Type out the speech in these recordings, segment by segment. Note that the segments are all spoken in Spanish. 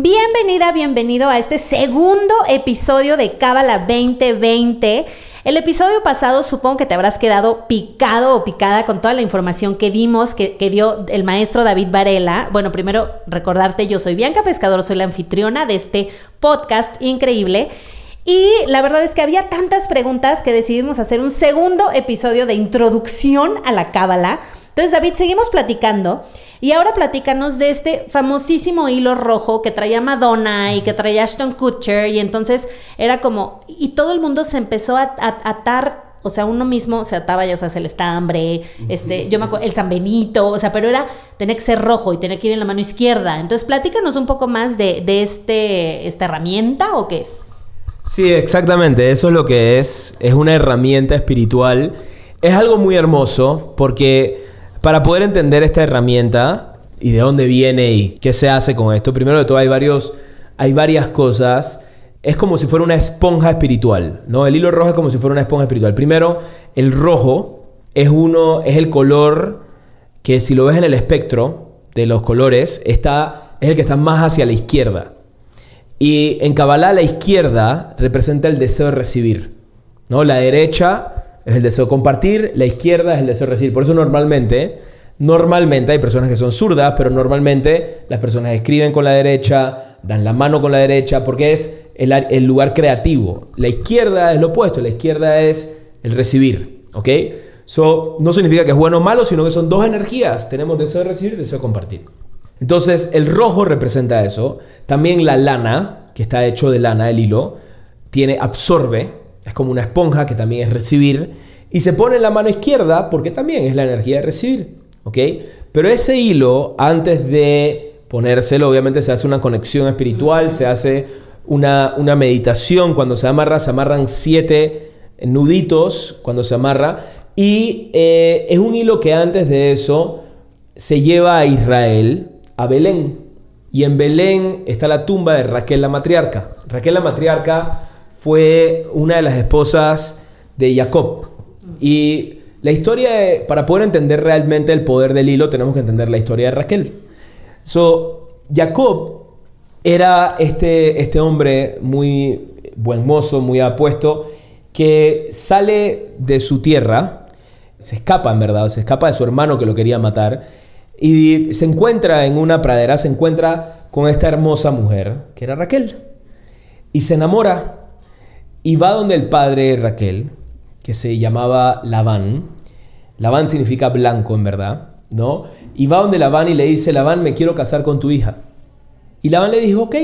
Bienvenida, bienvenido a este segundo episodio de Cábala 2020. El episodio pasado supongo que te habrás quedado picado o picada con toda la información que dimos, que, que, dio el maestro David Varela. Bueno, primero recordarte, yo soy Bianca Pescador, soy la anfitriona de este podcast increíble. Y la verdad es que había tantas preguntas que decidimos hacer un segundo episodio de introducción a la cábala. Entonces, David, seguimos platicando. Y ahora platícanos de este famosísimo hilo rojo que traía Madonna y que traía Ashton Kutcher. Y entonces era como. Y todo el mundo se empezó a, a atar o sea, uno mismo se ataba, ya sabes, el estambre, este, yo me acuerdo, el San Benito, o sea, pero era, tenía que ser rojo y tenía que ir en la mano izquierda. Entonces, platícanos un poco más de, de este, esta herramienta o qué es. Sí, exactamente, eso es lo que es, es una herramienta espiritual. Es algo muy hermoso porque para poder entender esta herramienta y de dónde viene y qué se hace con esto, primero de todo hay, varios, hay varias cosas. Es como si fuera una esponja espiritual, ¿no? El hilo rojo es como si fuera una esponja espiritual. Primero, el rojo es uno, es el color que si lo ves en el espectro de los colores, está, es el que está más hacia la izquierda. Y en Kabbalah la izquierda representa el deseo de recibir. ¿no? La derecha es el deseo de compartir, la izquierda es el deseo de recibir. Por eso normalmente, normalmente hay personas que son zurdas, pero normalmente las personas escriben con la derecha, dan la mano con la derecha, porque es el, lugar creativo. La izquierda es lo opuesto, la izquierda es el recibir. ¿Ok? So, no significa que es bueno o malo, sino que son dos energías. Tenemos deseo de recibir y deseo de compartir. Entonces, el rojo representa eso. También la lana, que está hecho de lana, el hilo, tiene absorbe, es como una esponja que también es recibir, y se pone en la mano izquierda porque también es la energía de recibir. ¿Ok? Pero ese hilo, antes de ponérselo, obviamente se hace una conexión espiritual, se hace una, una meditación. Cuando se amarra, se amarran siete nuditos cuando se amarra. Y eh, es un hilo que antes de eso se lleva a Israel a Belén. Y en Belén está la tumba de Raquel la matriarca. Raquel la matriarca fue una de las esposas de Jacob. Y la historia, para poder entender realmente el poder del hilo, tenemos que entender la historia de Raquel. So, Jacob era este, este hombre muy buen mozo, muy apuesto, que sale de su tierra, se escapa en verdad, se escapa de su hermano que lo quería matar y se encuentra en una pradera, se encuentra con esta hermosa mujer, que era Raquel. Y se enamora y va donde el padre Raquel, que se llamaba Labán. Labán significa blanco en verdad, ¿no? Y va donde Labán y le dice, Labán, me quiero casar con tu hija. Y Labán le dijo, ok,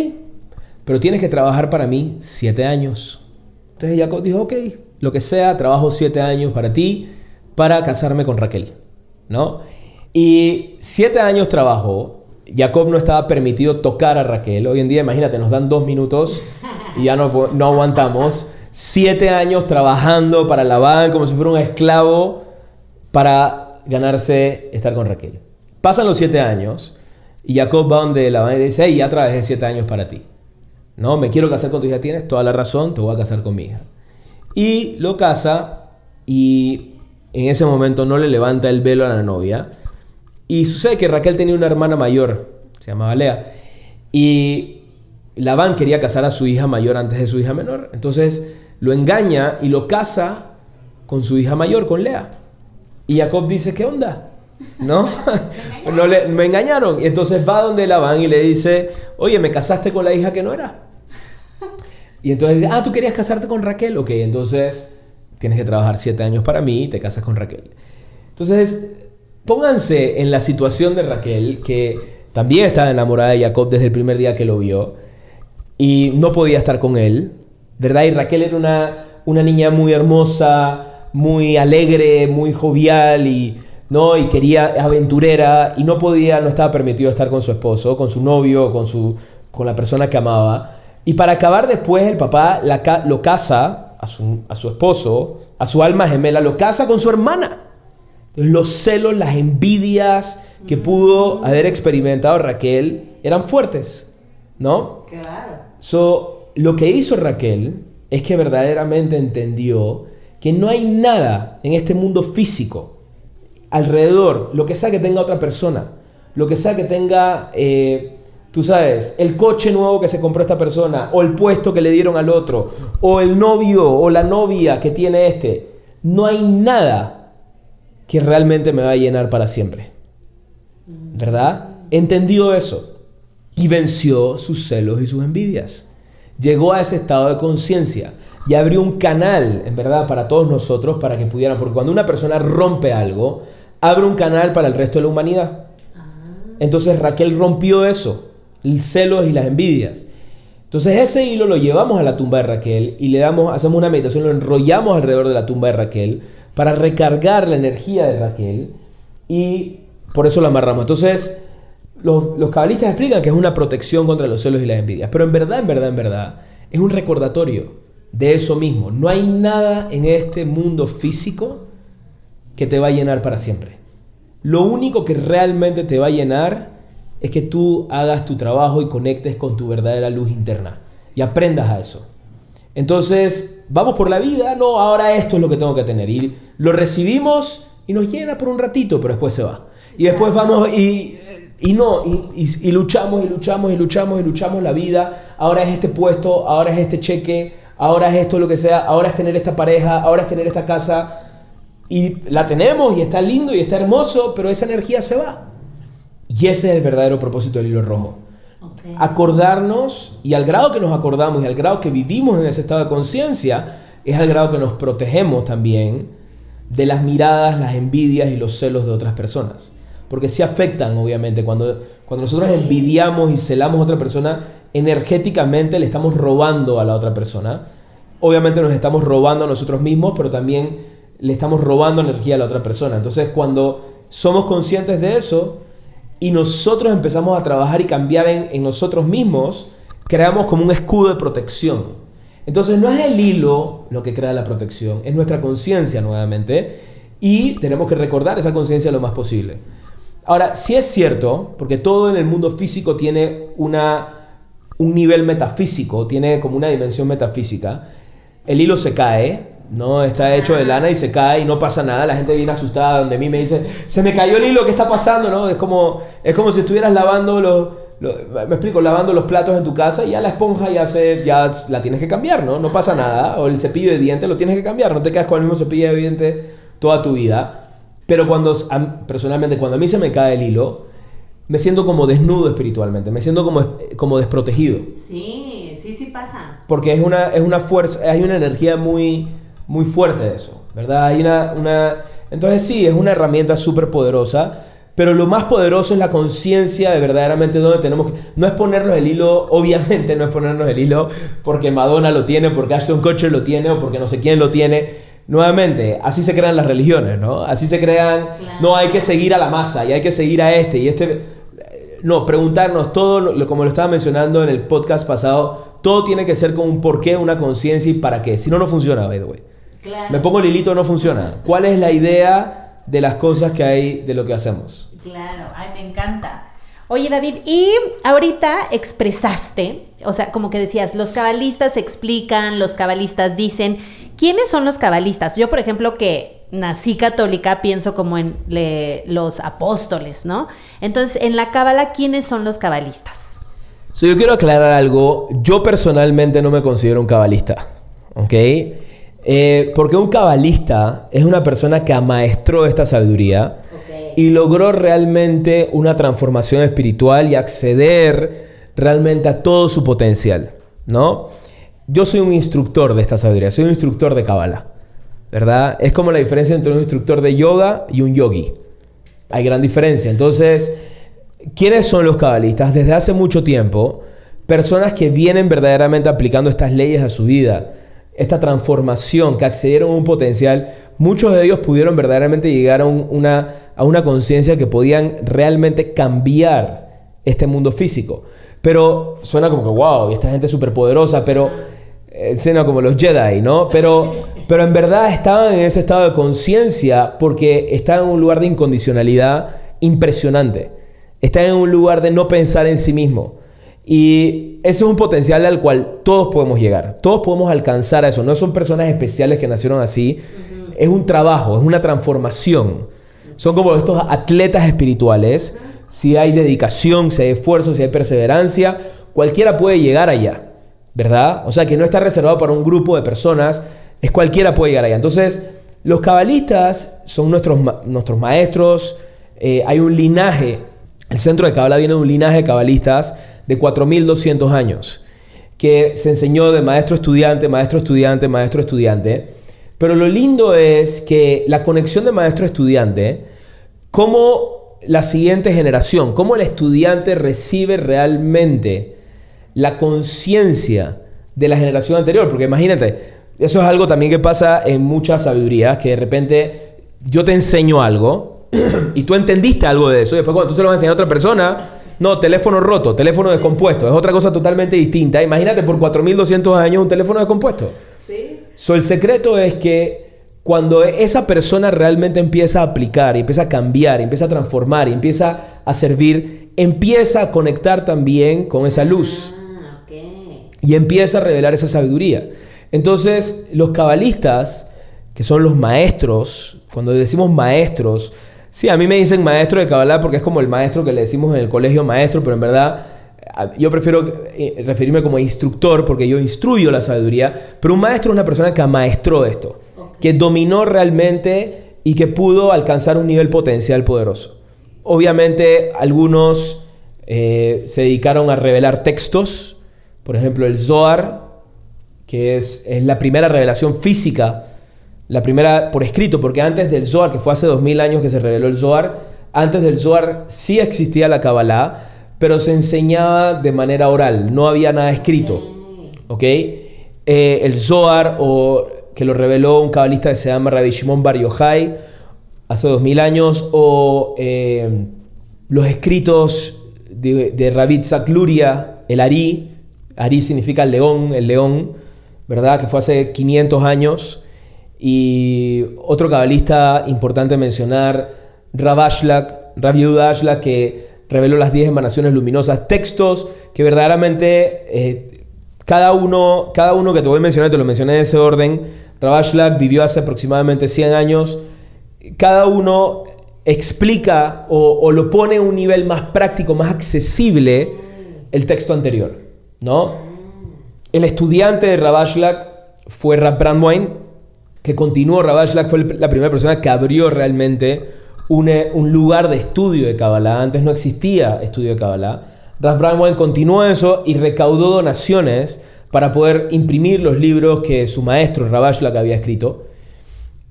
pero tienes que trabajar para mí siete años. Entonces Jacob dijo, ok, lo que sea, trabajo siete años para ti, para casarme con Raquel, ¿no? Y siete años trabajó. Jacob no estaba permitido tocar a Raquel. Hoy en día, imagínate, nos dan dos minutos y ya no, aguantamos. Siete años trabajando para Labán como si fuera un esclavo para ganarse estar con Raquel. Pasan los siete años y Jacob va donde Labán y le dice, hey, ya trabajé siete años para ti. No, me quiero casar con tu hija. Tienes toda la razón, te voy a casar con mi hija. Y lo casa y en ese momento no le levanta el velo a la novia y sucede que Raquel tenía una hermana mayor, se llamaba Lea, y Labán quería casar a su hija mayor antes de su hija menor. Entonces lo engaña y lo casa con su hija mayor, con Lea. Y Jacob dice, ¿qué onda? ¿No? no le, me engañaron. Y entonces va donde Labán y le dice, oye, me casaste con la hija que no era. Y entonces dice, ah, tú querías casarte con Raquel. Ok, entonces tienes que trabajar siete años para mí y te casas con Raquel. Entonces Pónganse en la situación de Raquel, que también estaba enamorada de Jacob desde el primer día que lo vio y no podía estar con él, ¿verdad? Y Raquel era una, una niña muy hermosa, muy alegre, muy jovial y, ¿no? y quería aventurera y no podía, no estaba permitido estar con su esposo, con su novio, con, su, con la persona que amaba. Y para acabar después el papá la, lo casa a su, a su esposo, a su alma gemela, lo casa con su hermana. Los celos, las envidias que pudo haber experimentado Raquel eran fuertes, ¿no? Claro. So, lo que hizo Raquel es que verdaderamente entendió que no hay nada en este mundo físico alrededor, lo que sea que tenga otra persona, lo que sea que tenga, eh, tú sabes, el coche nuevo que se compró esta persona, o el puesto que le dieron al otro, o el novio o la novia que tiene este, no hay nada que realmente me va a llenar para siempre. ¿Verdad? Entendió eso y venció sus celos y sus envidias. Llegó a ese estado de conciencia y abrió un canal, en verdad, para todos nosotros, para que pudieran, porque cuando una persona rompe algo, abre un canal para el resto de la humanidad. Entonces Raquel rompió eso, el celos y las envidias. Entonces ese hilo lo llevamos a la tumba de Raquel y le damos, hacemos una meditación, lo enrollamos alrededor de la tumba de Raquel para recargar la energía de Raquel y por eso lo amarramos. Entonces los, los cabalistas explican que es una protección contra los celos y las envidias, pero en verdad, en verdad, en verdad, es un recordatorio de eso mismo. No hay nada en este mundo físico que te va a llenar para siempre. Lo único que realmente te va a llenar es que tú hagas tu trabajo y conectes con tu verdadera luz interna y aprendas a eso. Entonces, vamos por la vida, no, ahora esto es lo que tengo que tener. Y lo recibimos y nos llena por un ratito, pero después se va. Y después vamos y, y no, y, y, luchamos y luchamos y luchamos y luchamos la vida. Ahora es este puesto, ahora es este cheque, ahora es esto lo que sea, ahora es tener esta pareja, ahora es tener esta casa. Y la tenemos y está lindo y está hermoso, pero esa energía se va. Y ese es el verdadero propósito del hilo rojo. Okay. Acordarnos y al grado que nos acordamos y al grado que vivimos en ese estado de conciencia, es al grado que nos protegemos también de las miradas, las envidias y los celos de otras personas. Porque sí afectan, obviamente, cuando, cuando nosotros envidiamos y celamos a otra persona, energéticamente le estamos robando a la otra persona. Obviamente nos estamos robando a nosotros mismos, pero también le estamos robando energía a la otra persona. Entonces, cuando somos conscientes de eso y nosotros empezamos a trabajar y cambiar en, nosotros mismos, creamos como un escudo de protección. Entonces, no es el hilo lo que crea la protección, es nuestra conciencia nuevamente y tenemos que recordar esa conciencia lo más posible. Ahora, sí es cierto, porque todo en el mundo físico tiene una, un nivel metafísico, tiene como una dimensión metafísica. El hilo se cae, ¿no? Está hecho de lana y se cae y no pasa nada. La gente viene asustada donde mí me dice, se me cayó el hilo, ¿qué está pasando? ¿no? Es, como, es como si estuvieras lavando los, los, me explico, lavando los platos en tu casa y ya la esponja ya, se, ya la tienes que cambiar, ¿no? No pasa nada. O el cepillo de dientes lo tienes que cambiar, no te quedas con el mismo cepillo de dientes toda tu vida. Pero cuando, personalmente, cuando a mí se me cae el hilo, me siento como desnudo espiritualmente, me siento como, como desprotegido. Sí, sí, sí pasa. Porque es una, es una fuerza, hay una energía muy, muy fuerte de eso, ¿verdad? Hay una, una... Entonces sí, es una herramienta súper poderosa, pero lo más poderoso es la conciencia de verdaderamente dónde tenemos que... No es ponernos el hilo, obviamente no es ponernos el hilo porque Madonna lo tiene, porque Ashton Kutcher lo tiene o porque no sé quién lo tiene. Nuevamente, así se crean las religiones, ¿no? Así se crean, Claro. no hay que seguir a la masa y hay que seguir a este y este... No, preguntarnos todo, como lo estaba mencionando en el podcast pasado, todo tiene que ser con un porqué, una conciencia y para qué. Si no, no funciona, by the way. Claro. Me pongo el hilito, no funciona. ¿Cuál es la idea de las cosas que hay de lo que hacemos? Claro, ay, me encanta. Oye, David, y ahorita expresaste, o sea, como que decías, los cabalistas explican, los cabalistas dicen, ¿quiénes son los cabalistas? Yo, por ejemplo, que nací católica, pienso como en le- los apóstoles, ¿no? Entonces, en la cábala, ¿quiénes son los cabalistas? So, yo quiero aclarar algo. Yo personalmente no me considero un cabalista. ¿Ok? Eh, porque un cabalista es una persona que amaestró esta sabiduría y logró realmente una transformación espiritual y acceder realmente a todo su potencial, ¿no? Yo soy un instructor de esta sabiduría, soy un instructor de Kabbalah, ¿verdad? Es como la diferencia entre un instructor de yoga y un yogi. Hay gran diferencia. Entonces, ¿quiénes son los cabalistas? Desde hace mucho tiempo, personas que vienen verdaderamente aplicando estas leyes a su vida, esta transformación, que accedieron a un potencial, muchos de ellos pudieron verdaderamente llegar a, un- una, a una conciencia que podían realmente cambiar este mundo físico. Pero suena como que, wow, y esta gente súper poderosa, pero escena como los Jedi, ¿no? Pero, pero en verdad estaban en ese estado de conciencia porque estaban en un lugar de incondicionalidad impresionante. Están en un lugar de no pensar en sí mismo. Y ese es un potencial al cual todos podemos llegar. Todos podemos alcanzar a eso. No son personas especiales que nacieron así. Es un trabajo, es una transformación. Son como estos atletas espirituales. Si hay dedicación, si hay esfuerzo, si hay perseverancia, cualquiera puede llegar allá. ¿verdad? O sea, que no está reservado para un grupo de personas, es cualquiera puede llegar allá. Entonces, los cabalistas son nuestros, nuestros maestros, eh, hay un linaje, el centro de Kabbalah viene de un linaje de cabalistas de 4.200 años, que se enseñó de maestro estudiante, maestro estudiante, maestro estudiante. Pero lo lindo es que la conexión de maestro estudiante, cómo la siguiente generación, cómo el estudiante recibe realmente la conciencia de la generación anterior. Porque imagínate, eso es algo también que pasa en muchas sabidurías, que de repente yo te enseño algo y tú entendiste algo de eso, y después cuando tú se lo vas a enseñar a otra persona, no, teléfono roto, teléfono descompuesto, es otra cosa totalmente distinta. Imagínate por 4.200 años un teléfono descompuesto. Sí. So, el secreto es que cuando esa persona realmente empieza a aplicar, y empieza a cambiar, y empieza a transformar, y empieza a servir, empieza a conectar también con esa luz y empieza a revelar esa sabiduría. Entonces, los cabalistas, que son los maestros, cuando decimos maestros, sí, a mí me dicen maestro de cabalá porque es como el maestro que le decimos en el colegio maestro, pero en verdad yo prefiero eh, referirme como instructor porque yo instruyo la sabiduría, pero un maestro es una persona que amaestró esto, que dominó realmente y que pudo alcanzar un nivel potencial poderoso. Obviamente algunos eh, se dedicaron a revelar textos, por ejemplo, el Zohar, que es, la primera revelación física, la primera por escrito, porque antes del Zohar, que fue hace dos mil años que se reveló el Zohar, antes del Zohar sí existía la Kabbalah, pero se enseñaba de manera oral, no había nada escrito. ¿Ok? Eh, el Zohar, o que lo reveló un cabalista que se llama Rabbi Shimon Bar Yochai, hace dos mil años, o eh, los escritos de, de Rabbi Luria, el Ari, Ari significa león, el león, ¿verdad? Que fue hace 500 años. Y otro cabalista importante mencionar, Rabashlak, Rav Ashla, que reveló las 10 emanaciones luminosas, textos que verdaderamente eh, cada, uno, cada uno que te voy a mencionar, te lo mencioné en ese orden, Rabashlak vivió hace aproximadamente 100 años, cada uno explica o, lo pone a un nivel más práctico, más accesible el texto anterior. ¿no? El estudiante de Rabashlak fue Rab Brandwein, que continuó, Rabashlak fue la primera persona que abrió realmente un, un lugar de estudio de Kabbalah. Antes no existía estudio de Kabbalah. Rab Brandwein continuó eso y recaudó donaciones para poder imprimir los libros que su maestro Rabashlak había escrito.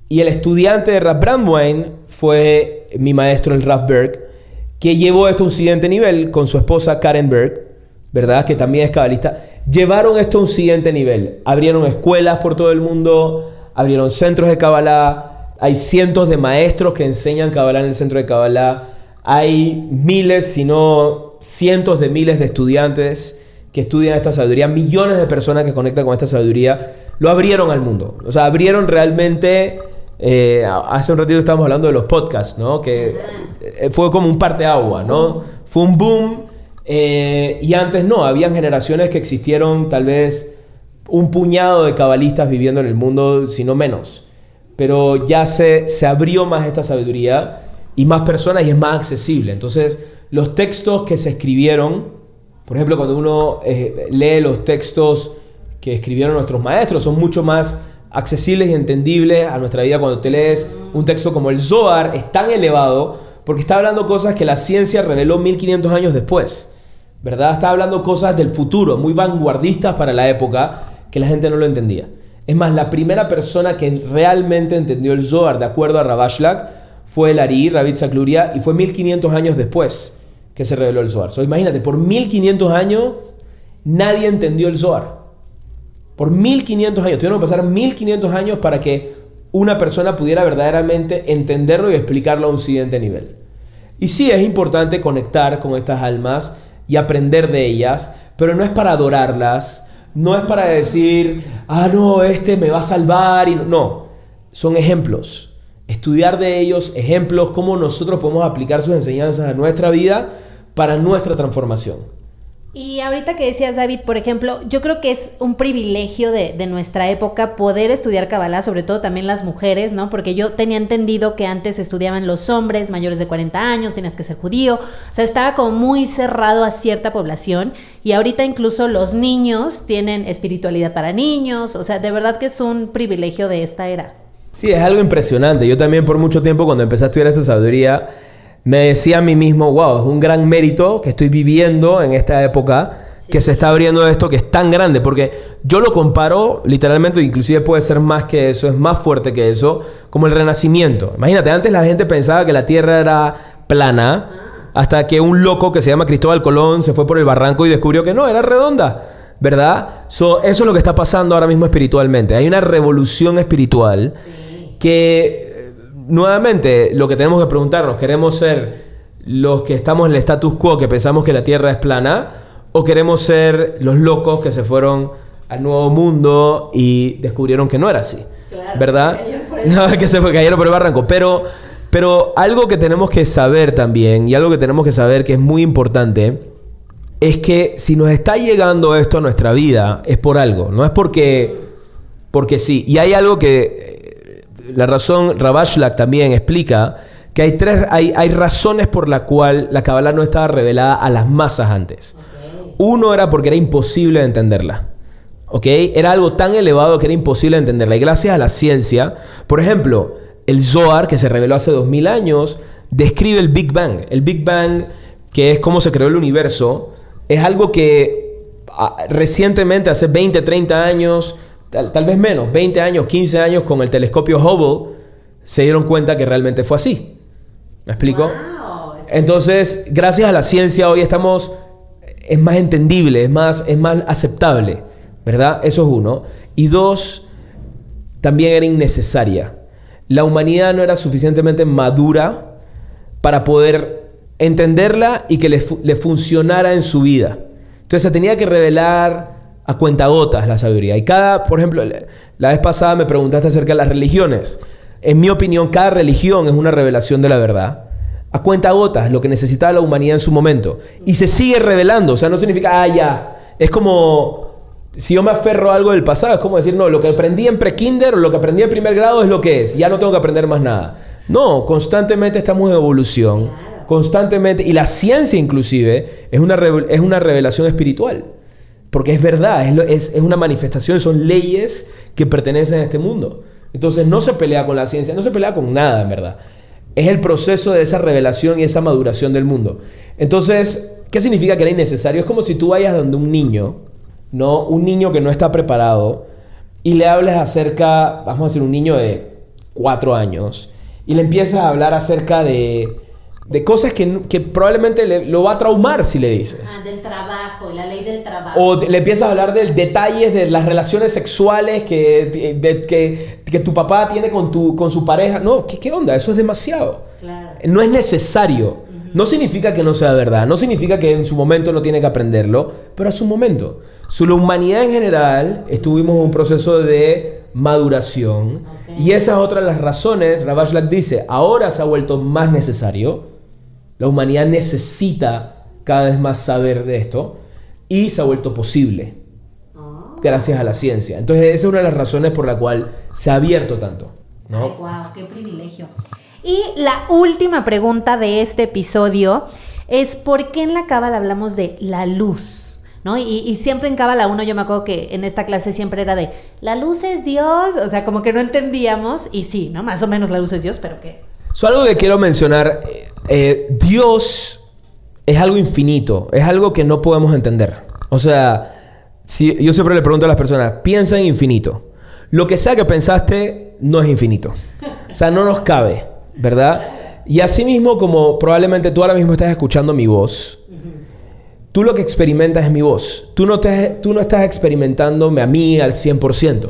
Y el estudiante de Rab Brandwein fue mi maestro, el Rab Berg, que llevó esto a un siguiente nivel con su esposa Karen Berg ¿verdad? Que también es cabalista, llevaron esto a un siguiente nivel. Abrieron escuelas por todo el mundo, abrieron centros de Kabbalah, hay cientos de maestros que enseñan Kabbalah en el centro de Kabbalah, hay miles, si no cientos de miles de estudiantes que estudian esta sabiduría, millones de personas que conectan con esta sabiduría, lo abrieron al mundo. O sea, abrieron realmente... Eh, hace un ratito estábamos hablando de los podcasts, ¿no? Que eh, fue como un parteagua, ¿no? Fue un boom eh, y antes no, habían generaciones que existieron tal vez un puñado de cabalistas viviendo en el mundo, si no menos. Pero ya se, se abrió más esta sabiduría y más personas y es más accesible. Entonces, los textos que se escribieron, por ejemplo, cuando uno eh, lee los textos que escribieron nuestros maestros, son mucho más accesibles y entendibles a nuestra vida. Cuando te lees un texto como el Zohar, es tan elevado porque está hablando cosas que la ciencia reveló 1500 años después. ¿verdad? Está hablando cosas del futuro, muy vanguardistas para la época, que la gente no lo entendía. Es más, la primera persona que realmente entendió el Zohar, de acuerdo a Rabashlak, fue el Ari, Rabbi Zakluria, y fue 1500 años después que se reveló el Zohar. So, imagínate, por 1500 años nadie entendió el Zohar. Por 1500 años, tuvieron que pasar 1500 años para que una persona pudiera verdaderamente entenderlo y explicarlo a un siguiente nivel. Y sí es importante conectar con estas almas y aprender de ellas, pero no es para adorarlas, no es para decir, ah, no, este me va a salvar. Y no, no, son ejemplos. Estudiar de ellos ejemplos, cómo nosotros podemos aplicar sus enseñanzas a nuestra vida para nuestra transformación. Y ahorita que decías, David, por ejemplo, yo creo que es un privilegio de, nuestra época poder estudiar Kabbalah, sobre todo también las mujeres, ¿no? Porque yo tenía entendido que antes estudiaban los hombres mayores de 40 años, tenías que ser judío, o sea, estaba como muy cerrado a cierta población y ahorita incluso los niños tienen espiritualidad para niños, o sea, de verdad que es un privilegio de esta era. Sí, es algo impresionante. Yo también por mucho tiempo cuando empecé a estudiar esta sabiduría, me decía a mí mismo, wow, es un gran mérito que estoy viviendo en esta época, que se está abriendo esto que es tan grande, porque yo lo comparo literalmente, inclusive puede ser más que eso, es más fuerte que eso, como el renacimiento. Imagínate, antes la gente pensaba que la Tierra era plana, hasta que un loco que se llama Cristóbal Colón se fue por el barranco y descubrió que no, era redonda. ¿Verdad? eso es lo que está pasando ahora mismo espiritualmente. Hay una revolución espiritual que nuevamente, lo que tenemos que preguntarnos, ¿queremos ser los que estamos en el status quo, que pensamos que la Tierra es plana? ¿O queremos ser los locos que se fueron al nuevo mundo y descubrieron que no era así? ¿Verdad? No, que se cayeron por el barranco. Pero, pero algo que tenemos que saber también, y algo que tenemos que saber que es muy importante, es que si nos está llegando esto a nuestra vida, es por algo, no es porque, porque sí. Y hay algo que la razón, Rabashlak también explica que hay, tres, hay, hay razones por la cual la Kabbalah no estaba revelada a las masas antes. Uno era porque era imposible de entenderla. ¿Ok? Era algo tan elevado que era imposible de entenderla. Y gracias a la ciencia, por ejemplo, el Zohar, que se reveló hace 2000 años, describe el Big Bang. El Big Bang, que es cómo se creó el universo, es algo que ah, recientemente, hace 20, 30 años, tal, vez menos, 20 años, 15 años con el telescopio Hubble, se dieron cuenta que realmente fue así. ¿Me explico? Entonces, gracias a la ciencia hoy estamos, es más entendible, es más, es más aceptable, ¿verdad? Eso es uno. Y dos, también era innecesaria. La humanidad no era suficientemente madura para poder entenderla y que le, le funcionara en su vida. Entonces se tenía que revelar a cuentagotas la sabiduría. Y cada, por ejemplo, la vez pasada me preguntaste acerca de las religiones. En mi opinión, cada religión es una revelación de la verdad. A cuentagotas, lo que necesitaba la humanidad en su momento. Y se sigue revelando. O sea, no significa, ah, ya. Es como, si yo me aferro a algo del pasado, es como decir, no, lo que aprendí en pre-kinder o lo que aprendí en primer grado es lo que es. Ya no tengo que aprender más nada. No, constantemente estamos en evolución. Constantemente. Y la ciencia inclusive es una, es una revelación espiritual. Porque es verdad, es, es, una manifestación, son leyes que pertenecen a este mundo. Entonces no se pelea con la ciencia, no se pelea con nada, en verdad. Es el proceso de esa revelación y esa maduración del mundo. Entonces, ¿qué significa que era innecesario? Es como si tú vayas donde un niño, ¿no? Un niño que no está preparado, y le hables acerca, vamos a decir, un niño de cuatro años, y le empiezas a hablar acerca de de cosas que, que probablemente le, lo va a traumar si le dices. Ah, del trabajo, la ley del trabajo. O le empiezas a hablar de detalles de las relaciones sexuales que, que, que, tu papá tiene con, tu, con su pareja. No, ¿qué, qué onda? Eso es demasiado. Claro. No es necesario. No significa que no sea verdad, no significa que en su momento no tiene que aprenderlo, pero a su momento. Su la humanidad en general estuvimos en un proceso de maduración y esa es otra de las razones, Ravashlak dice, ahora se ha vuelto más necesario la humanidad necesita cada vez más saber de esto y se ha vuelto posible ah. gracias a la ciencia. Entonces esa es una de las razones por la cual se ha abierto tanto. ¿no? wow, qué privilegio. Y la última pregunta de este episodio es ¿por qué en la Cábala hablamos de la luz? ¿No? Y, siempre en Cábala 1 yo me acuerdo que en esta clase siempre era de la luz es Dios, o sea, como que no entendíamos y sí, ¿no? Más o menos la luz es Dios, pero ¿qué? So, algo que quiero mencionar, eh, Dios es algo infinito, es algo que no podemos entender. O sea, si, yo siempre le pregunto a las personas, piensa en infinito. Lo que sea que pensaste no es infinito. O sea, no nos cabe, ¿verdad? Y así mismo como probablemente tú ahora mismo estás escuchando mi voz, tú lo que experimentas es mi voz. Tú no, te, tú no estás experimentándome a mí al 100%.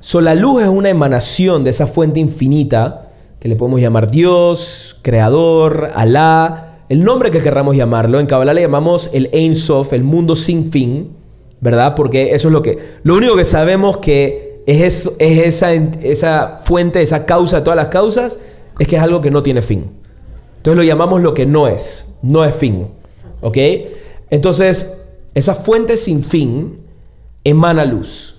So, la luz es una emanación de esa fuente infinita que le podemos llamar Dios, Creador, Alá, el nombre que querramos llamarlo. En Kabbalah le llamamos el Ein Sof, el mundo sin fin, ¿verdad? Porque eso es lo que... Lo único que sabemos que es, es esa, esa fuente, esa causa de todas las causas, es que es algo que no tiene fin. Entonces lo llamamos lo que no es, no es fin. ¿Ok? Entonces, esa fuente sin fin emana luz.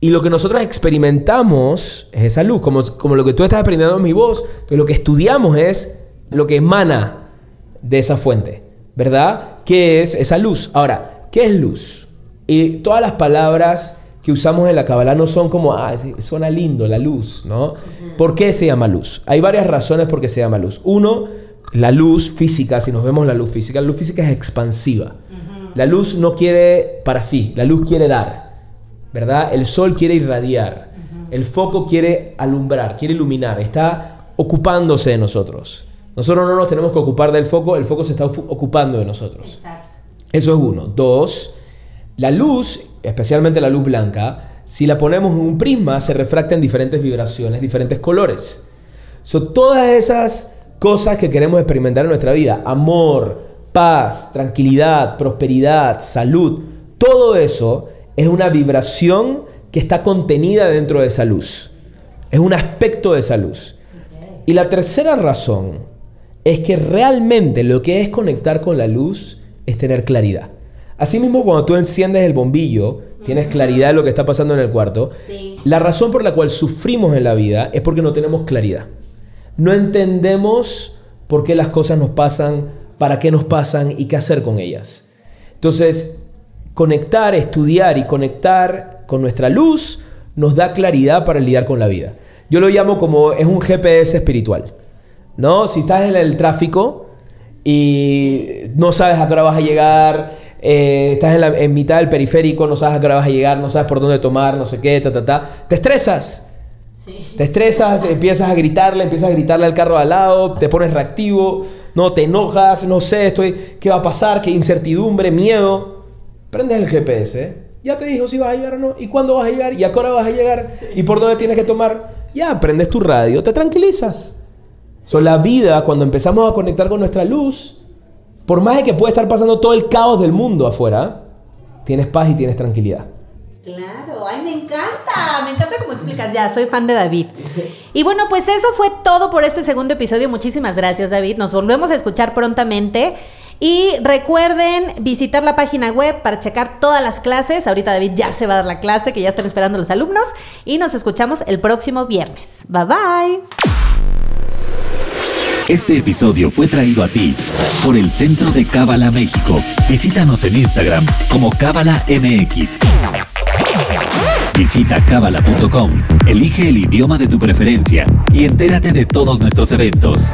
Y lo que nosotros experimentamos es esa luz, como, como lo que tú estás aprendiendo en mi voz. Entonces lo que estudiamos es lo que emana de esa fuente, ¿verdad? ¿Qué es esa luz? Ahora, ¿qué es luz? Y todas las palabras que usamos en la Kabbalah no son como, ah, suena lindo, la luz, ¿no? ¿Por qué se llama luz? Hay varias razones por qué se llama luz. Uno, la luz física, si nos vemos la luz física, la luz física es expansiva. La luz no quiere para sí, la luz quiere dar, ¿verdad? El sol quiere irradiar, el foco quiere alumbrar, quiere iluminar, está ocupándose de nosotros. Nosotros no nos tenemos que ocupar del foco, el foco se está ocupando de nosotros. Eso es uno. Dos, la luz, especialmente la luz blanca, si la ponemos en un prisma, se refracta en diferentes vibraciones, diferentes colores. Son todas esas cosas que queremos experimentar en nuestra vida, amor, paz, tranquilidad, prosperidad, salud, todo eso es una vibración que está contenida dentro de esa luz. Es un aspecto de esa luz. Y la tercera razón es que realmente lo que es conectar con la luz es tener claridad. Asimismo, cuando tú enciendes el bombillo, tienes claridad de lo que está pasando en el cuarto. La razón por la cual sufrimos en la vida es porque no tenemos claridad. No entendemos por qué las cosas nos pasan para qué nos pasan y qué hacer con ellas. Entonces, conectar, estudiar y conectar con nuestra luz nos da claridad para lidiar con la vida. Yo lo llamo como es un GPS espiritual. ¿No? Si estás en el tráfico y no sabes a qué hora vas a llegar, eh, estás en, en, mitad del periférico, no sabes a qué hora vas a llegar, no sabes por dónde tomar, no sé qué, ta, ta, ta, te estresas. Te estresas, empiezas a gritarle, empiezas a gritarle al carro al lado, te pones reactivo, no te enojas, no sé, estoy, ¿qué va a pasar? ¿Qué incertidumbre, miedo? Prendes el GPS, ya te dijo si vas a llegar o no, y cuándo vas a llegar, y a qué hora vas a llegar, y por dónde tienes que tomar. Ya, prendes tu radio, te tranquilizas. Son la vida, cuando empezamos a conectar con nuestra luz, por más de que puede estar pasando todo el caos del mundo afuera, tienes paz y tienes tranquilidad. Claro, ay, me encanta, me encanta cómo explicas, ya, soy fan de David. Y bueno, pues eso fue todo por este segundo episodio, muchísimas gracias David, nos volvemos a escuchar prontamente. Y recuerden visitar la página web para checar todas las clases. Ahorita David ya se va a dar la clase que ya están esperando los alumnos. Y nos escuchamos el próximo viernes. Bye bye. Este episodio fue traído a ti por el Centro de Cábala México. Visítanos en Instagram como Cábala MX. Visita cábala.com, elige el idioma de tu preferencia y entérate de todos nuestros eventos.